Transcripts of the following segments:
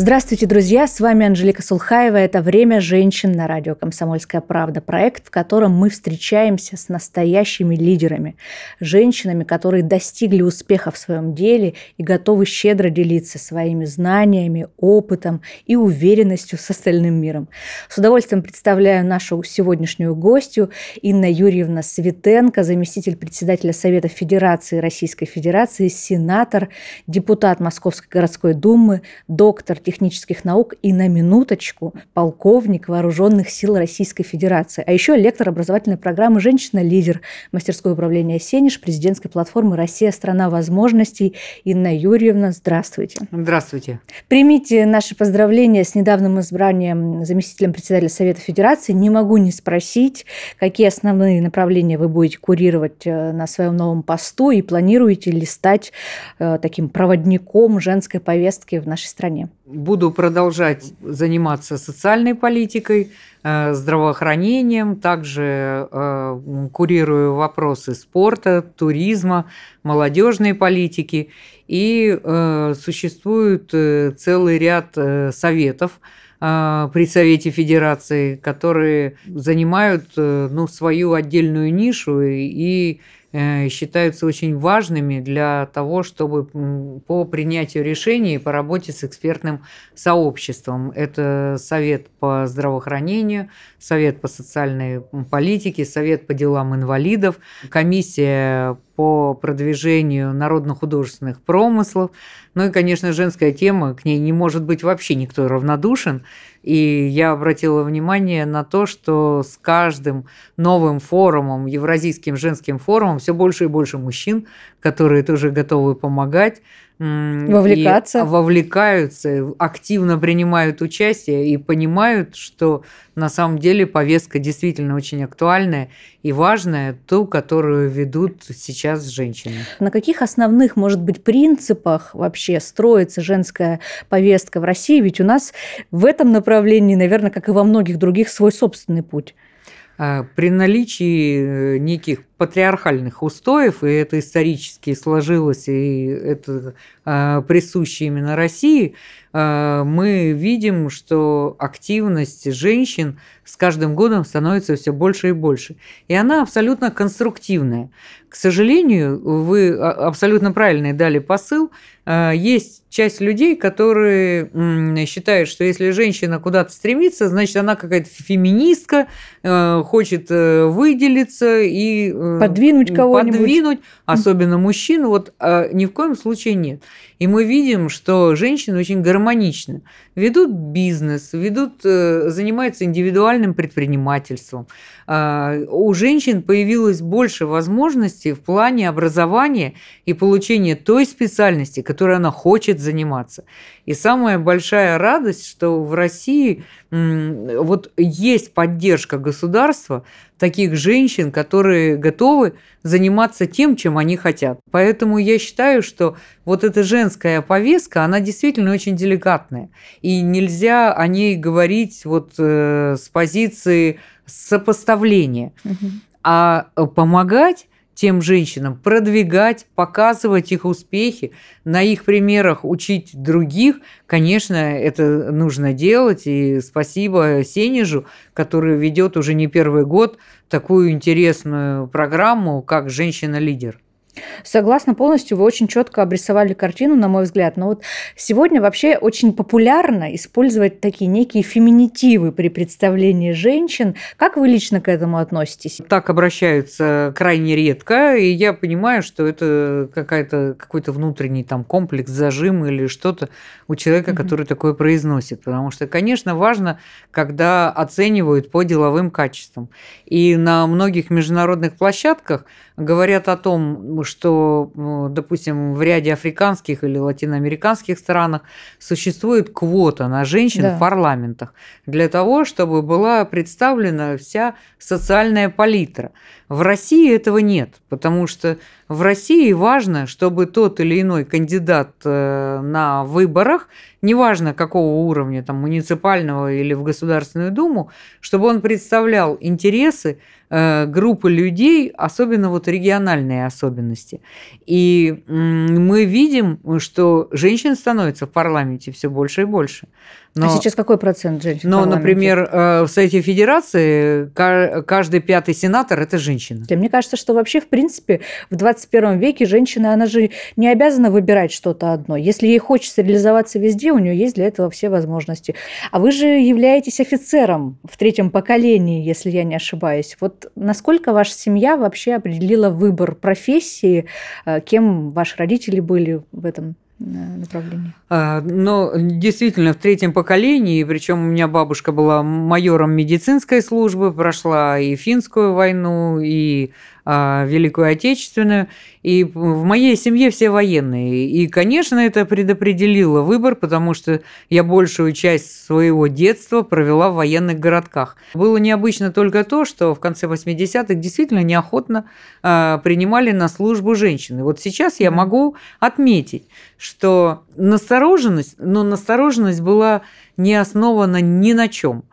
Здравствуйте, друзья! С вами Анжелика Сулхаева. Это «Время женщин» на радио «Комсомольская правда». Проект, в котором мы встречаемся с настоящими лидерами. Женщинами, которые достигли успеха в своем деле и готовы щедро делиться своими знаниями, опытом и уверенностью с остальным миром. С удовольствием представляю нашу сегодняшнюю гостью Инна Юрьевна Светенко, заместитель председателя Совета Федерации Российской Федерации, сенатор, депутат Московской городской думы, доктор технических наук и на минуточку полковник Вооруженных сил Российской Федерации, а еще лектор образовательной программы «Женщина-лидер» мастерское управление «Сенеж» президентской платформы «Россия – страна возможностей». Инна Юрьевна, здравствуйте. Здравствуйте. Примите наши поздравления с недавним избранием заместителем председателя Совета Федерации. Не могу не спросить, какие основные направления вы будете курировать э, на своем новом посту и планируете ли стать э, таким проводником женской повестки в нашей стране? Буду продолжать заниматься социальной политикой, э, здравоохранением, также э, курирую вопросы спорта, туризма, молодежной политики. И э, существует целый ряд советов, при Совете Федерации, которые занимают ну, свою отдельную нишу и считаются очень важными для того, чтобы по принятию решений по работе с экспертным сообществом. Это Совет по здравоохранению, Совет по социальной политике, Совет по делам инвалидов, Комиссия по продвижению народно-художественных промыслов. Ну и, конечно, женская тема, к ней не может быть вообще никто равнодушен. И я обратила внимание на то, что с каждым новым форумом, Евразийским женским форумом, все больше и больше мужчин, которые тоже готовы помогать, Вовлекаться. И вовлекаются, активно принимают участие и понимают, что на самом деле повестка действительно очень актуальная и важная, ту, которую ведут сейчас женщины. На каких основных, может быть, принципах вообще строится женская повестка в России? Ведь у нас в этом направлении, наверное, как и во многих других, свой собственный путь. А, при наличии э, неких патриархальных устоев, и это исторически сложилось, и это э, присуще именно России, э, мы видим, что активность женщин с каждым годом становится все больше и больше. И она абсолютно конструктивная. К сожалению, вы абсолютно правильно дали посыл. Э, есть часть людей, которые считают, что если женщина куда-то стремится, значит, она какая-то феминистка, э, хочет э, выделиться и подвинуть кого-нибудь. Подвинуть, особенно мужчину, вот ни в коем случае нет. И мы видим, что женщины очень гармонично ведут бизнес, ведут, занимаются индивидуальным предпринимательством. У женщин появилось больше возможностей в плане образования и получения той специальности, которой она хочет хочет заниматься. И самая большая радость, что в России вот есть поддержка государства таких женщин, которые готовы заниматься тем, чем они хотят. Поэтому я считаю, что вот эта женская повестка, она действительно очень деликатная. И нельзя о ней говорить вот э, с позиции сопоставления. Угу. А помогать тем женщинам, продвигать, показывать их успехи, на их примерах учить других. Конечно, это нужно делать. И спасибо Сенежу, который ведет уже не первый год такую интересную программу, как «Женщина-лидер». Согласна полностью, вы очень четко обрисовали картину, на мой взгляд. Но вот сегодня вообще очень популярно использовать такие некие феминитивы при представлении женщин. Как вы лично к этому относитесь? Так обращаются крайне редко, и я понимаю, что это какая-то, какой-то внутренний там комплекс, зажим или что-то у человека, угу. который такое произносит. Потому что, конечно, важно, когда оценивают по деловым качествам. И на многих международных площадках говорят о том, что, допустим, в ряде африканских или латиноамериканских странах существует квота на женщин да. в парламентах для того, чтобы была представлена вся социальная палитра. В России этого нет, потому что в России важно, чтобы тот или иной кандидат э, на выборах, неважно какого уровня, там, муниципального или в Государственную Думу, чтобы он представлял интересы группы людей, особенно вот региональные особенности. И мы видим, что женщин становится в парламенте все больше и больше. Но, а сейчас какой процент женщин? Но, например, э, в Совете Федерации каждый пятый сенатор – это женщина. Мне кажется, что вообще, в принципе, в 21 веке женщина, она же не обязана выбирать что-то одно. Если ей хочется реализоваться везде, у нее есть для этого все возможности. А вы же являетесь офицером в третьем поколении, если я не ошибаюсь. Вот насколько ваша семья вообще определила выбор профессии, э, кем ваши родители были в этом направлении? А, ну, действительно, в третьем поколении, причем у меня бабушка была майором медицинской службы, прошла и финскую войну, и Великую Отечественную. И в моей семье все военные. И, конечно, это предопределило выбор, потому что я большую часть своего детства провела в военных городках. Было необычно только то, что в конце 80-х действительно неохотно а, принимали на службу женщины. Вот сейчас я могу отметить, что настороженность, но настороженность была не основана ни на чем.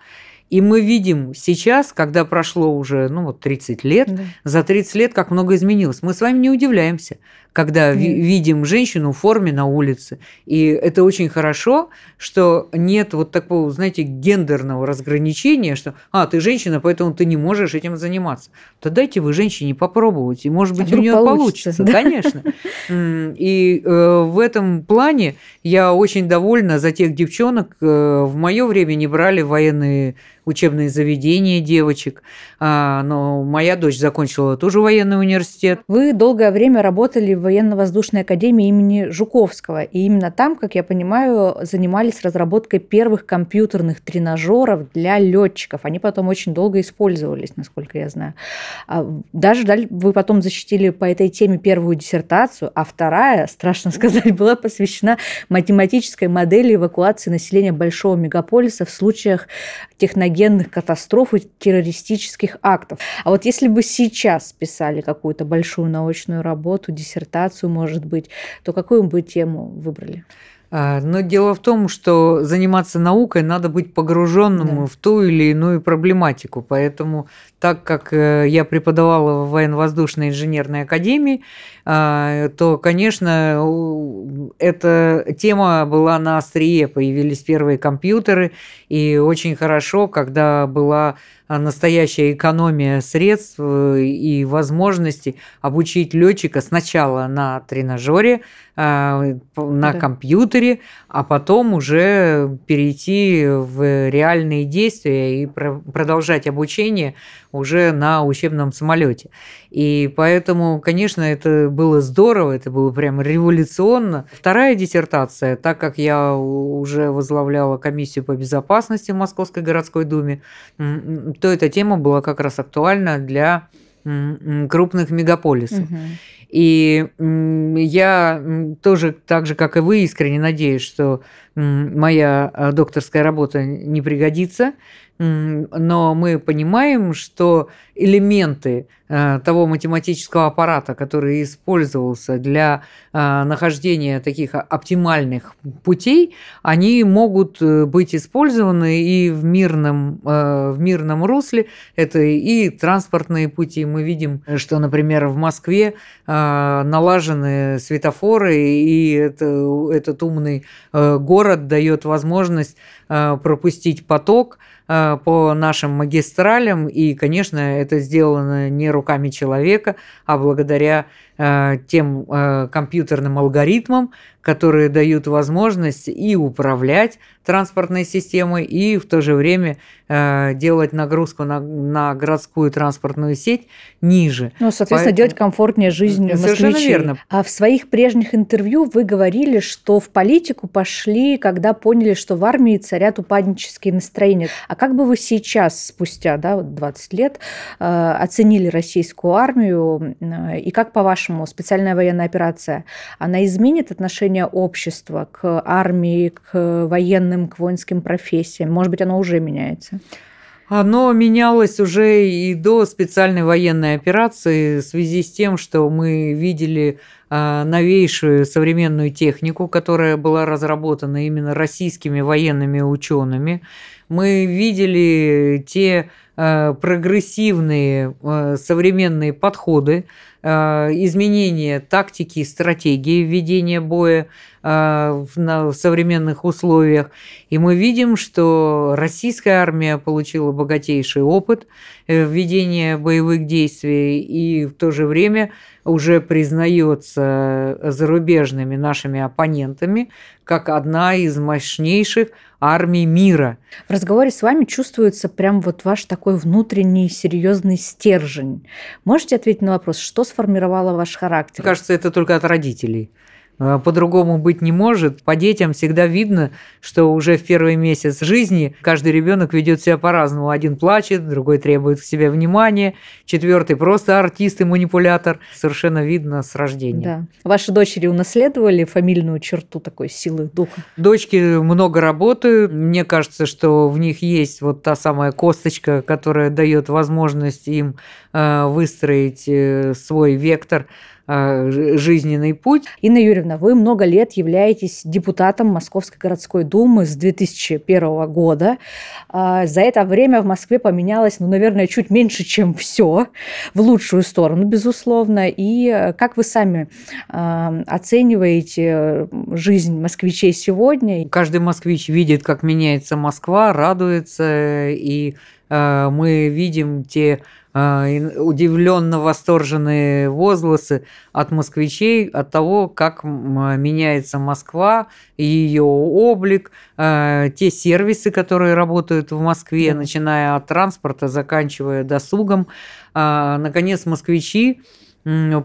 И мы видим сейчас, когда прошло уже ну, вот 30 лет, да. за 30 лет как много изменилось. Мы с вами не удивляемся, когда Нет. видим женщину в форме на улице. И это очень хорошо, что нет вот такого, знаете, гендерного разграничения, что «а, ты женщина, поэтому ты не можешь этим заниматься». То дайте вы женщине попробовать, и, может быть, а у нее получится. получится. Да? Конечно. И э, в этом плане я очень довольна за тех девчонок. Э, в мое время не брали военные учебные заведения девочек. А, но моя дочь закончила тоже военный университет. Вы долгое время работали в военно-воздушной академии имени Жуковского. И именно там, как я понимаю, занимались разработкой первых компьютерных тренажеров для летчиков. Они потом очень долго использовались, насколько я знаю. А, даже вы потом защитили по этой теме первую диссертацию, а вторая, страшно сказать, была посвящена математической модели эвакуации населения большого мегаполиса в случаях техногенных катастроф и террористических актов. А вот если бы сейчас писали какую-то большую научную работу, диссертацию, может быть, то какую бы тему выбрали? А, но дело в том, что заниматься наукой надо быть погруженным да. в ту или иную проблематику. Поэтому, так как э, я преподавала в военно-воздушной инженерной академии, а, то, конечно, эта тема была на острие. Появились первые компьютеры, и очень хорошо, когда была настоящая экономия средств э, и возможности обучить летчика сначала на тренажере, а, на да. компьютере, а потом уже перейти в реальные действия и продолжать обучение уже на учебном самолете. И поэтому, конечно, это было здорово, это было прям революционно. Вторая диссертация, так как я уже возглавляла комиссию по безопасности в Московской городской думе, то эта тема была как раз актуальна для крупных мегаполисов. Угу. И я тоже, так же, как и вы, искренне надеюсь, что моя а, докторская работа не пригодится, но мы понимаем, что элементы э, того математического аппарата, который использовался для э, нахождения таких оптимальных путей, они могут э, быть использованы и в мирном, в мирном русле. Это и транспортные пути. Мы видим, что, например, в Москве налажены светофоры, и это, этот умный город дает возможность пропустить поток – по нашим магистралям, и, конечно, это сделано не руками человека, а благодаря э, тем э, компьютерным алгоритмам, которые дают возможность и управлять транспортной системой, и в то же время э, делать нагрузку на, на городскую транспортную сеть ниже. Ну, соответственно, Поэтому... делать комфортнее жизнь москвичей. Совершенно верно. А в своих прежних интервью вы говорили, что в политику пошли, когда поняли, что в армии царят упаднические настроения. А как бы вы сейчас, спустя да, 20 лет, э, оценили российскую армию? Э, и как, по-вашему, специальная военная операция, она изменит отношение общества к армии, к военным к воинским профессиям? Может быть, оно уже меняется? Оно менялось уже и до специальной военной операции в связи с тем, что мы видели а, новейшую современную технику, которая была разработана именно российскими военными учеными. Мы видели те прогрессивные а, современные подходы, изменения тактики и стратегии ведения боя в, современных условиях. И мы видим, что российская армия получила богатейший опыт э, ведения боевых действий и в то же время уже признается зарубежными нашими оппонентами как одна из мощнейших армий мира. В разговоре с вами чувствуется прям вот ваш такой внутренний серьезный стержень. Можете ответить на вопрос, что сформировало ваш характер? Мне кажется, это только от родителей. А, по-другому быть не может. По детям всегда видно, что уже в первый месяц жизни каждый ребенок ведет себя по-разному. Один плачет, другой требует к себе внимания, четвертый просто артист и манипулятор. Совершенно видно с рождения. Да. Ваши дочери унаследовали фамильную черту такой силы духа? Дочки много работают. Мне кажется, что в них есть вот та самая косточка, которая дает возможность им э, выстроить э, свой вектор жизненный путь. Инна Юрьевна, вы много лет являетесь депутатом Московской городской думы с 2001 года. А, за это время в Москве поменялось, ну, наверное, чуть меньше, чем все, в лучшую сторону, безусловно. И э, как вы сами а, оцениваете жизнь москвичей сегодня? Каждый москвич видит, как меняется Москва, радуется, и мы видим те а, удивленно восторженные возгласы от москвичей от того, как меняется Москва, ее облик, а, те сервисы, которые работают в Москве, да. начиная от транспорта, заканчивая досугом. А, наконец, москвичи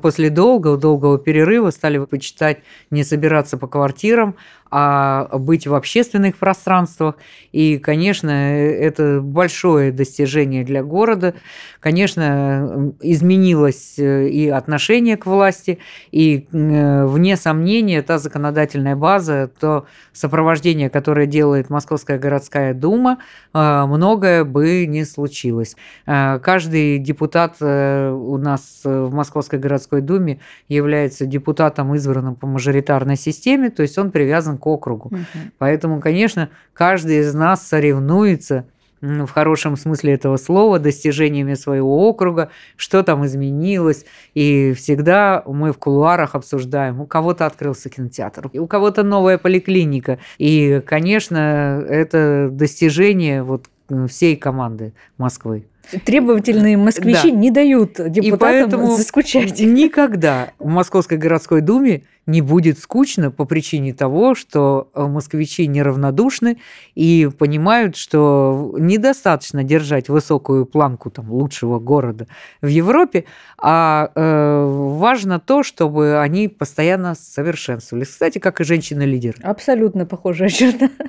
после долгого-долгого перерыва стали почитать не собираться по квартирам, а быть в общественных пространствах. И, конечно, это большое достижение для города. Конечно, изменилось э, и отношение к власти, и, э, вне сомнения, та законодательная база, то сопровождение, которое делает Московская городская дума, э, многое бы не случилось. Каждый депутат у нас в Московской городской думе является депутатом, избранным по мажоритарной системе, то есть он привязан к округу. Угу. Поэтому, конечно, каждый из нас соревнуется в хорошем смысле этого слова, достижениями своего округа, что там изменилось. И всегда мы в кулуарах обсуждаем, у кого-то открылся кинотеатр, у кого-то новая поликлиника. И, конечно, это достижение вот всей команды Москвы. Требовательные москвичи да. не дают депутатам и поэтому заскучать. Никогда в Московской городской думе не будет скучно по причине того, что э, москвичи неравнодушны и понимают, что недостаточно держать высокую планку там, лучшего города в Европе, а э, важно то, чтобы они постоянно совершенствовались. Кстати, как и женщины-лидеры. Абсолютно похожая черта.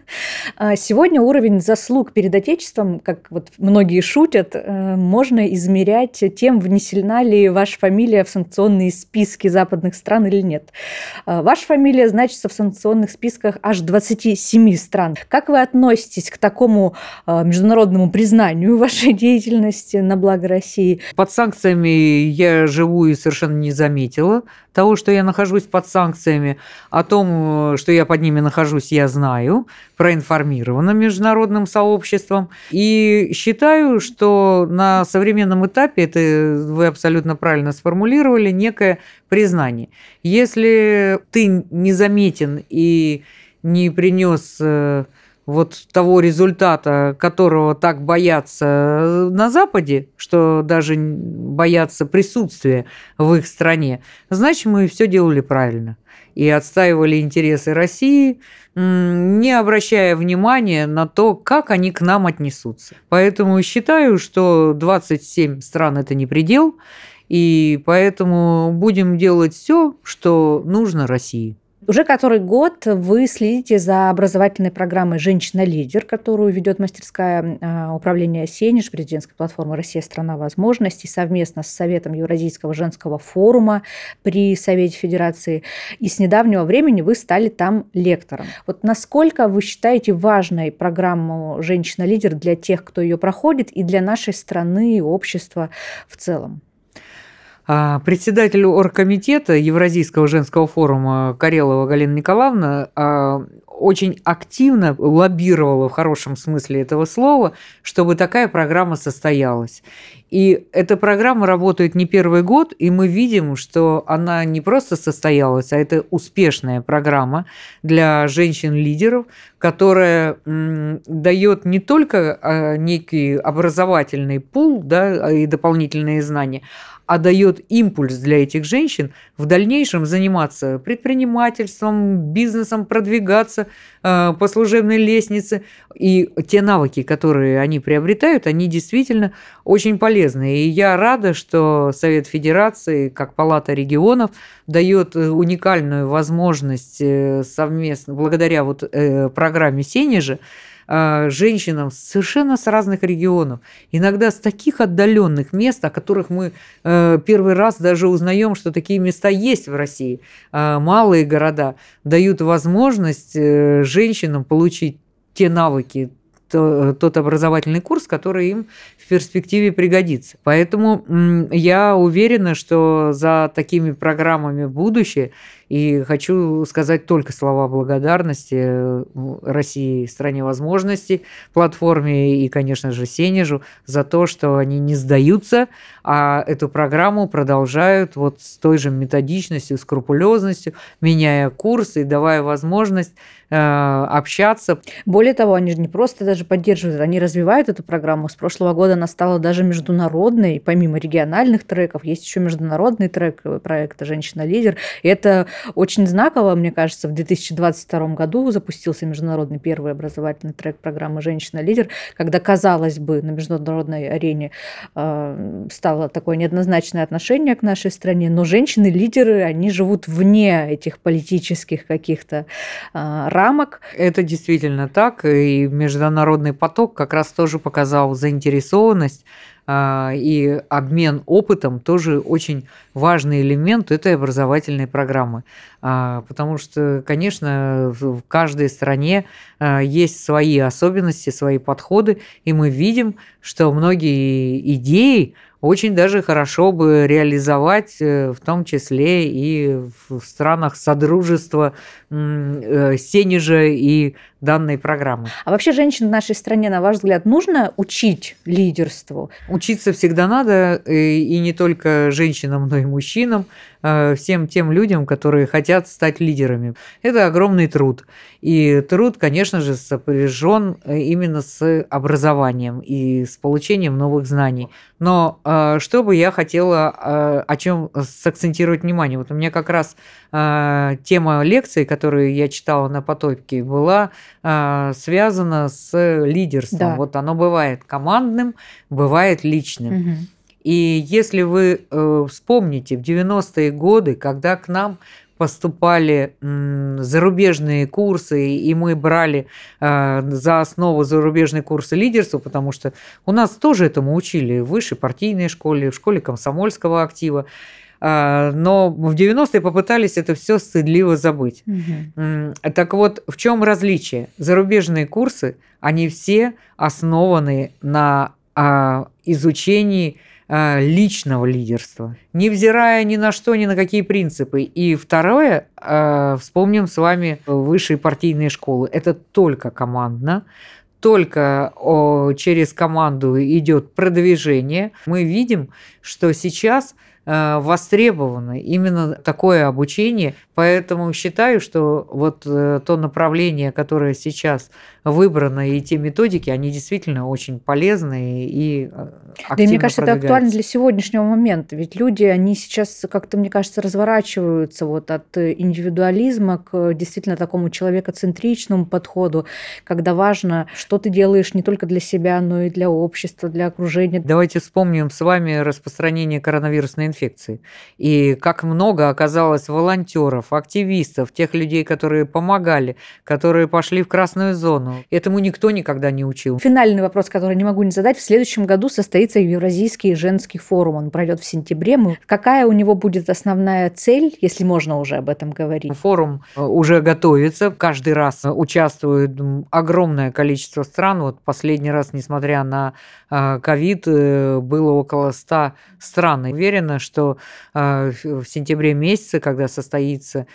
А сегодня уровень заслуг перед Отечеством, как вот многие шутят, можно измерять тем, внесена ли ваша фамилия в санкционные списки западных стран или нет. Э, ваша фамилия значится в санкционных списках аж 27 стран. Как вы относитесь к такому э, международному признанию вашей деятельности на благо России? Под санкциями я живу и совершенно не заметила того, что я нахожусь под санкциями. О том, что я под ними нахожусь, я знаю, проинформирована международным сообществом. И считаю, что на современном этапе, это вы абсолютно правильно сформулировали, некое признание. Если ты незаметен и не принес э, вот того результата, которого так боятся на Западе, что даже боятся присутствия в их стране, значит, мы все делали правильно и отстаивали интересы России, не обращая внимания на то, как они к нам отнесутся. Поэтому считаю, что 27 стран – это не предел, и поэтому будем делать все, что нужно России. Уже который год вы следите за образовательной программой «Женщина-лидер», которую ведет мастерская а, управления «Сенеж», президентской платформы «Россия – страна возможностей», совместно с Советом Евразийского женского форума при Совете Федерации. И с недавнего времени вы стали там лектором. Вот насколько вы считаете важной программу «Женщина-лидер» для тех, кто ее проходит, и для нашей страны и общества в целом? А, председатель оргкомитета Евразийского женского форума Карелова Галина Николаевна а, очень активно лоббировала в хорошем смысле этого слова, чтобы такая программа состоялась. И эта программа работает не первый год, и мы видим, что она не просто состоялась, а это успешная программа для женщин-лидеров, которая дает не только а, некий образовательный пул да, и дополнительные знания, а дает импульс для этих женщин в дальнейшем заниматься предпринимательством, бизнесом, продвигаться э, по служебной лестнице. И те навыки, которые они приобретают, они действительно очень полезны. И я рада, что Совет Федерации, как Палата регионов, дает э, уникальную возможность э, совместно, благодаря вот программе Сенежа, а, женщинам совершенно с разных регионов, иногда с таких отдаленных мест, о которых мы э, первый раз даже узнаем, что такие места есть в России. А, малые города дают возможность э, женщинам получить те навыки, тот образовательный курс, который им в перспективе пригодится. Поэтому я уверена, что за такими программами будущее и хочу сказать только слова благодарности э, России, стране возможностей, платформе и, конечно же, Сенежу за то, что они не сдаются, а эту программу продолжают вот с той же методичностью, скрупулезностью, меняя курсы и давая возможность э, общаться. Более того, они же не просто даже поддерживают, они развивают эту программу. С прошлого года она стала даже международной, помимо региональных треков, есть еще международный трек э, проекта «Женщина-лидер». И это очень знаково, мне кажется, в 2022 году запустился международный первый образовательный трек программы «Женщина-лидер», когда, казалось бы, на международной арене э, стало такое неоднозначное отношение к нашей стране, но женщины-лидеры, они живут вне этих политических каких-то э, рамок. Это действительно так, и международный поток как раз тоже показал заинтересованность и обмен опытом тоже очень важный элемент этой образовательной программы. А, потому что, конечно, в каждой стране а, есть свои особенности, свои подходы, и мы видим, что многие идеи очень даже хорошо бы реализовать, э, в том числе и в странах Содружества э, Сенежа и данной программы. А вообще женщин в нашей стране, на ваш взгляд, нужно учить лидерству? Учиться всегда надо, э, и не только женщинам, но и мужчинам. Э, всем тем людям, которые хотят стать лидерами. Это огромный труд. И труд, конечно же, сопряжен э, именно с образованием и с получением новых знаний. Но э, что бы я хотела, о чем сакцентировать внимание? Вот у меня как раз тема лекции, которую я читала на потоке, была связана с лидерством. Да. Вот оно бывает командным, бывает личным. Угу. И если вы э, вспомните, в 90-е годы, когда к нам поступали зарубежные курсы, и мы брали э, за основу зарубежные курсы лидерства, потому что у нас тоже этому учили в высшей партийной школе, в школе комсомольского актива. Э, но в 90-е попытались это все стыдливо забыть. Угу. Так вот, в чем различие? Зарубежные курсы, они все основаны на а, изучении личного лидерства, невзирая ни на что, ни на какие принципы. И второе, а, вспомним с вами высшие партийные школы. Это только командно, только через команду идет продвижение. Мы видим, что сейчас востребовано именно такое обучение, поэтому считаю, что вот э, то направление, которое сейчас выбрано, и те методики, они действительно очень полезные и активно Да и мне кажется, это актуально для сегодняшнего момента, ведь люди, они сейчас как-то, мне кажется, разворачиваются вот от индивидуализма к действительно такому человекоцентричному подходу, когда важно, что ты делаешь не только для себя, но и для общества, для окружения. Давайте вспомним с вами распространение коронавирусной инфекции и как много оказалось волонтеров, активистов, тех людей, которые помогали, которые пошли в красную зону. Этому никто никогда не учил. Финальный вопрос, который не могу не задать. В следующем году состоится Евразийский женский форум. Он пройдет в сентябре. Какая у него будет основная цель, если можно уже об этом говорить? Форум э, уже готовится. Каждый раз участвует огромное количество стран. Вот последний раз, несмотря на э, ковид, э, было около 100 стран. Уверена, что в сентябре месяце, когда состоится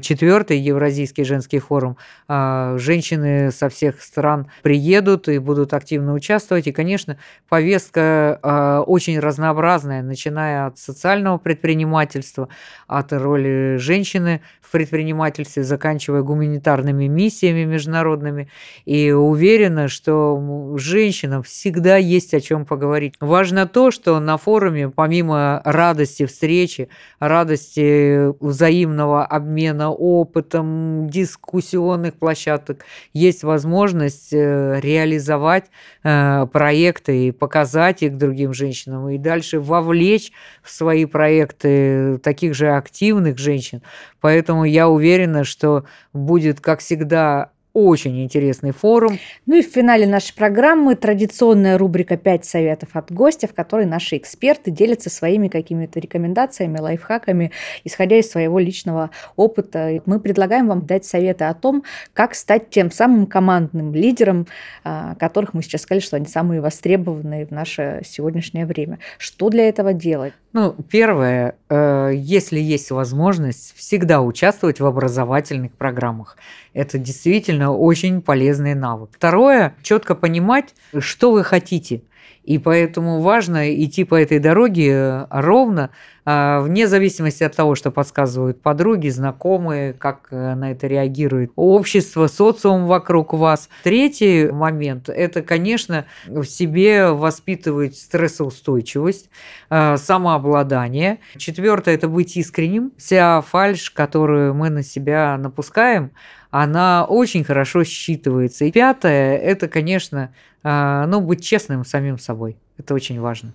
четвертый Евразийский женский форум, женщины со всех стран приедут и будут активно участвовать. И, конечно, повестка очень разнообразная, начиная от социального предпринимательства, от роли женщины в предпринимательстве, заканчивая гуманитарными миссиями международными. И уверена, что женщинам всегда есть о чем поговорить. Важно то, что на форуме, помимо радости встречи, радости взаимного обмена опытом, дискуссионных площадок, есть возможность э, реализовать э, проекты и показать их другим женщинам, и дальше вовлечь в свои проекты таких же активных женщин. Поэтому я уверена, что будет, как всегда, очень интересный форум. Ну и в финале нашей программы традиционная рубрика «Пять советов от гостя», в которой наши эксперты делятся своими какими-то рекомендациями, лайфхаками, исходя из своего личного опыта. Мы предлагаем вам дать советы о том, как стать тем самым командным лидером, а, которых мы сейчас сказали, что они самые востребованные в наше сегодняшнее время. Что для этого делать? Ну, первое, э, если есть возможность, всегда участвовать в образовательных программах. Это действительно очень полезный навык. Второе, четко понимать, что вы хотите. И поэтому важно идти по этой дороге э, ровно, а, вне зависимости от того, что подсказывают подруги, знакомые, как э, на это реагирует общество, социум вокруг вас. Третий момент – это, конечно, в себе воспитывать стрессоустойчивость, э, самообладание. Четвертое – это быть искренним. Вся фальш, которую мы на себя напускаем, она очень хорошо считывается. И пятое – это, конечно, ну, быть честным самим собой. Это очень важно.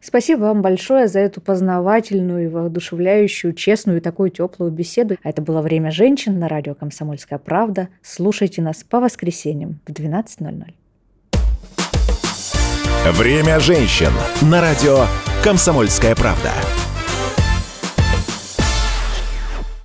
Спасибо вам большое за эту познавательную, воодушевляющую, честную и такую теплую беседу. Это было «Время женщин» на радио «Комсомольская правда». Слушайте нас по воскресеньям в 12.00. «Время женщин» на радио «Комсомольская правда».